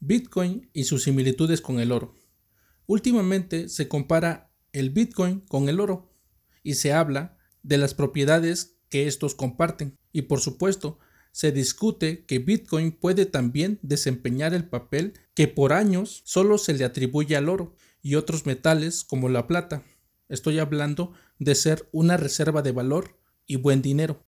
Bitcoin y sus similitudes con el oro. Últimamente se compara el Bitcoin con el oro y se habla de las propiedades que estos comparten y por supuesto se discute que Bitcoin puede también desempeñar el papel que por años solo se le atribuye al oro y otros metales como la plata. Estoy hablando de ser una reserva de valor y buen dinero.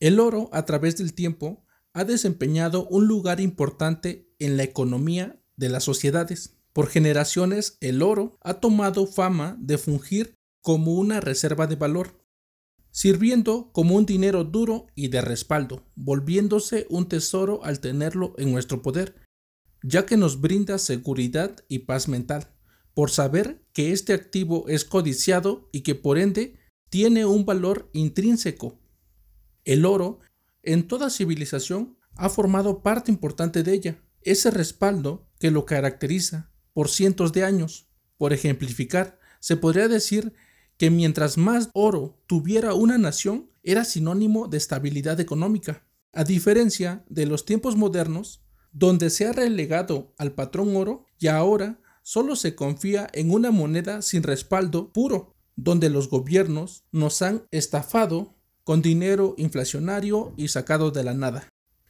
El oro a través del tiempo ha desempeñado un lugar importante en la economía de las sociedades. Por generaciones, el oro ha tomado fama de fungir como una reserva de valor, sirviendo como un dinero duro y de respaldo, volviéndose un tesoro al tenerlo en nuestro poder, ya que nos brinda seguridad y paz mental, por saber que este activo es codiciado y que por ende tiene un valor intrínseco. El oro en toda civilización ha formado parte importante de ella, ese respaldo que lo caracteriza por cientos de años. Por ejemplificar, se podría decir que mientras más oro tuviera una nación, era sinónimo de estabilidad económica, a diferencia de los tiempos modernos, donde se ha relegado al patrón oro y ahora solo se confía en una moneda sin respaldo puro, donde los gobiernos nos han estafado con dinero inflacionario y sacado de la nada.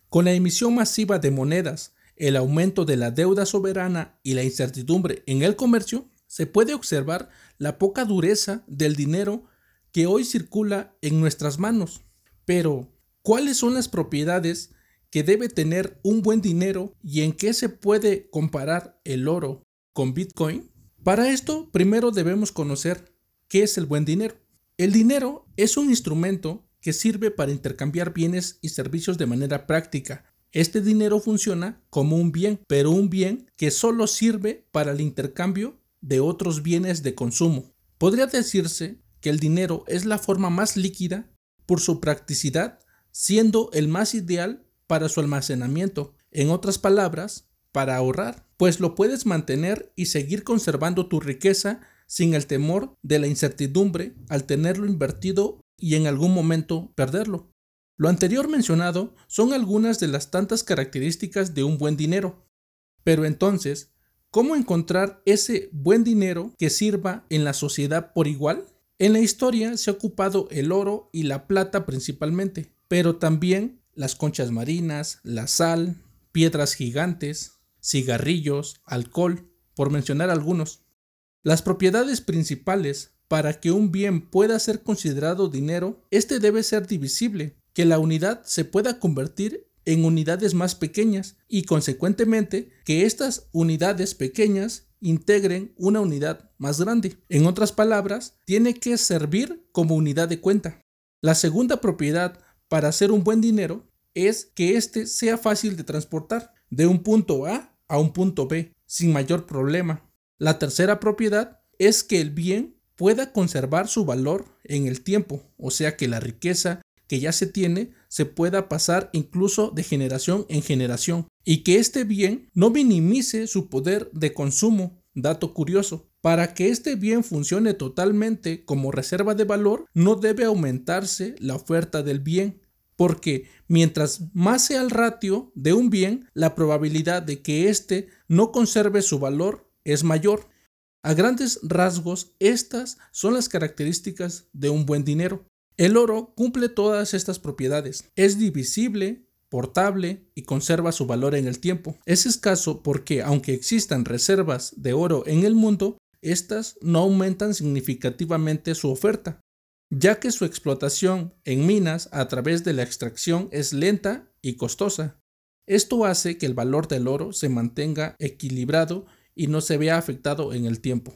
Con la emisión masiva de monedas, el aumento de la deuda soberana y la incertidumbre en el comercio, se puede observar la poca dureza del dinero que hoy circula en nuestras manos. Pero, ¿cuáles son las propiedades que debe tener un buen dinero y en qué se puede comparar el oro con Bitcoin? Para esto, primero debemos conocer qué es el buen dinero. El dinero es un instrumento que sirve para intercambiar bienes y servicios de manera práctica. Este dinero funciona como un bien, pero un bien que solo sirve para el intercambio de otros bienes de consumo. Podría decirse que el dinero es la forma más líquida por su practicidad, siendo el más ideal para su almacenamiento. En otras palabras, para ahorrar, pues lo puedes mantener y seguir conservando tu riqueza sin el temor de la incertidumbre al tenerlo invertido y en algún momento perderlo. Lo anterior mencionado son algunas de las tantas características de un buen dinero. Pero entonces, ¿cómo encontrar ese buen dinero que sirva en la sociedad por igual? En la historia se ha ocupado el oro y la plata principalmente, pero también las conchas marinas, la sal, piedras gigantes, cigarrillos, alcohol, por mencionar algunos. Las propiedades principales para que un bien pueda ser considerado dinero, este debe ser divisible, que la unidad se pueda convertir en unidades más pequeñas y consecuentemente que estas unidades pequeñas integren una unidad más grande. En otras palabras, tiene que servir como unidad de cuenta. La segunda propiedad para hacer un buen dinero es que éste sea fácil de transportar de un punto A a un punto B sin mayor problema. La tercera propiedad es que el bien pueda conservar su valor en el tiempo, o sea que la riqueza que ya se tiene se pueda pasar incluso de generación en generación y que este bien no minimice su poder de consumo. Dato curioso, para que este bien funcione totalmente como reserva de valor, no debe aumentarse la oferta del bien, porque mientras más sea el ratio de un bien, la probabilidad de que éste no conserve su valor es mayor. A grandes rasgos, estas son las características de un buen dinero. El oro cumple todas estas propiedades. Es divisible, portable y conserva su valor en el tiempo. Es escaso porque aunque existan reservas de oro en el mundo, estas no aumentan significativamente su oferta, ya que su explotación en minas a través de la extracción es lenta y costosa. Esto hace que el valor del oro se mantenga equilibrado y no se vea afectado en el tiempo.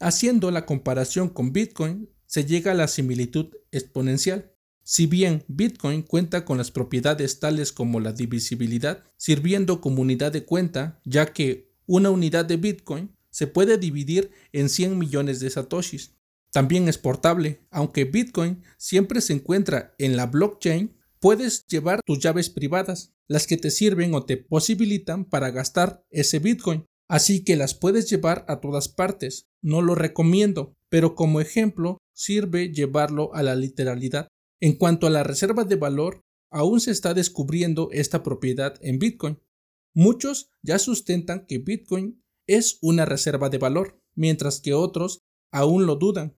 Haciendo la comparación con Bitcoin, se llega a la similitud exponencial. Si bien Bitcoin cuenta con las propiedades tales como la divisibilidad, sirviendo como unidad de cuenta, ya que una unidad de Bitcoin se puede dividir en 100 millones de satoshis. También es portable, aunque Bitcoin siempre se encuentra en la blockchain, puedes llevar tus llaves privadas, las que te sirven o te posibilitan para gastar ese Bitcoin. Así que las puedes llevar a todas partes. No lo recomiendo, pero como ejemplo sirve llevarlo a la literalidad. En cuanto a la reserva de valor, aún se está descubriendo esta propiedad en Bitcoin. Muchos ya sustentan que Bitcoin es una reserva de valor, mientras que otros aún lo dudan.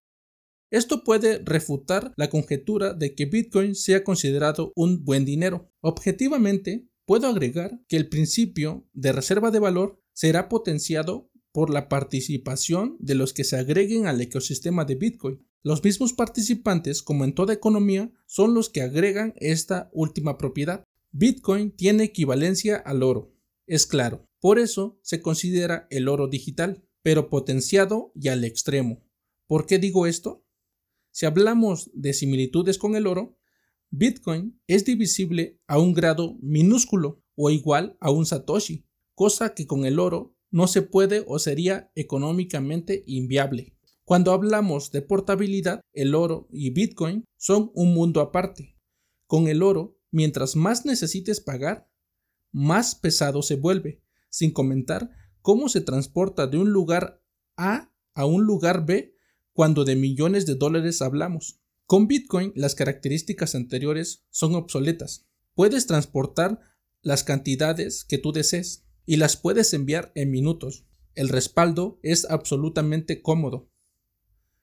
Esto puede refutar la conjetura de que Bitcoin sea considerado un buen dinero. Objetivamente, puedo agregar que el principio de reserva de valor será potenciado por la participación de los que se agreguen al ecosistema de Bitcoin. Los mismos participantes, como en toda economía, son los que agregan esta última propiedad. Bitcoin tiene equivalencia al oro, es claro. Por eso se considera el oro digital, pero potenciado y al extremo. ¿Por qué digo esto? Si hablamos de similitudes con el oro, Bitcoin es divisible a un grado minúsculo o igual a un satoshi, cosa que con el oro no se puede o sería económicamente inviable. Cuando hablamos de portabilidad, el oro y Bitcoin son un mundo aparte. Con el oro, mientras más necesites pagar, más pesado se vuelve, sin comentar cómo se transporta de un lugar A a un lugar B cuando de millones de dólares hablamos. Con Bitcoin las características anteriores son obsoletas. Puedes transportar las cantidades que tú desees y las puedes enviar en minutos. El respaldo es absolutamente cómodo.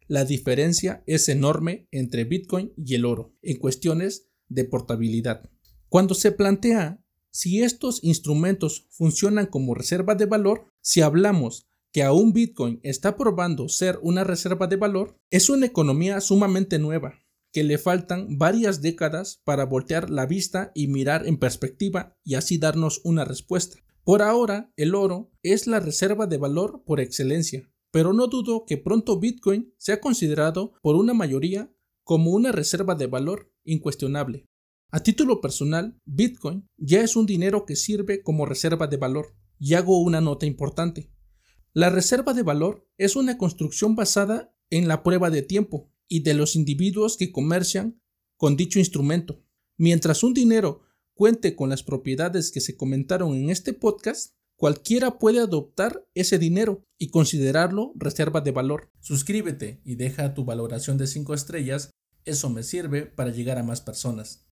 La diferencia es enorme entre Bitcoin y el oro en cuestiones de portabilidad. Cuando se plantea si estos instrumentos funcionan como reserva de valor, si hablamos que aún Bitcoin está probando ser una reserva de valor, es una economía sumamente nueva, que le faltan varias décadas para voltear la vista y mirar en perspectiva y así darnos una respuesta. Por ahora, el oro es la reserva de valor por excelencia, pero no dudo que pronto Bitcoin sea considerado por una mayoría como una reserva de valor incuestionable. A título personal, Bitcoin ya es un dinero que sirve como reserva de valor. Y hago una nota importante. La reserva de valor es una construcción basada en la prueba de tiempo y de los individuos que comercian con dicho instrumento. Mientras un dinero cuente con las propiedades que se comentaron en este podcast, cualquiera puede adoptar ese dinero y considerarlo reserva de valor. Suscríbete y deja tu valoración de 5 estrellas, eso me sirve para llegar a más personas.